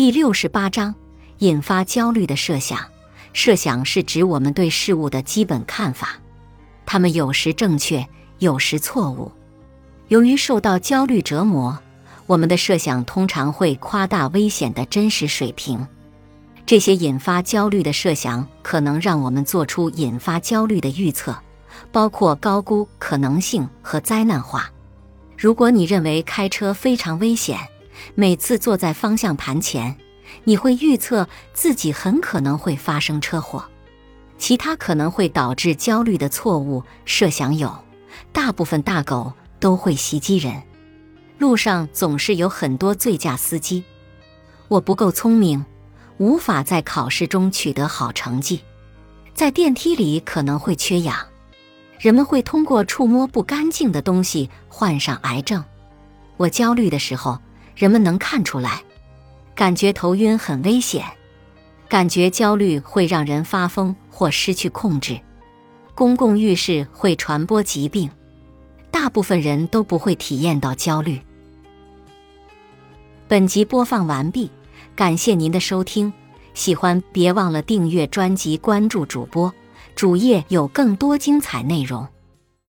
第六十八章，引发焦虑的设想。设想是指我们对事物的基本看法，它们有时正确，有时错误。由于受到焦虑折磨，我们的设想通常会夸大危险的真实水平。这些引发焦虑的设想可能让我们做出引发焦虑的预测，包括高估可能性和灾难化。如果你认为开车非常危险，每次坐在方向盘前，你会预测自己很可能会发生车祸。其他可能会导致焦虑的错误设想有：大部分大狗都会袭击人；路上总是有很多醉驾司机；我不够聪明，无法在考试中取得好成绩；在电梯里可能会缺氧；人们会通过触摸不干净的东西患上癌症。我焦虑的时候。人们能看出来，感觉头晕很危险，感觉焦虑会让人发疯或失去控制。公共浴室会传播疾病，大部分人都不会体验到焦虑。本集播放完毕，感谢您的收听，喜欢别忘了订阅专辑、关注主播，主页有更多精彩内容。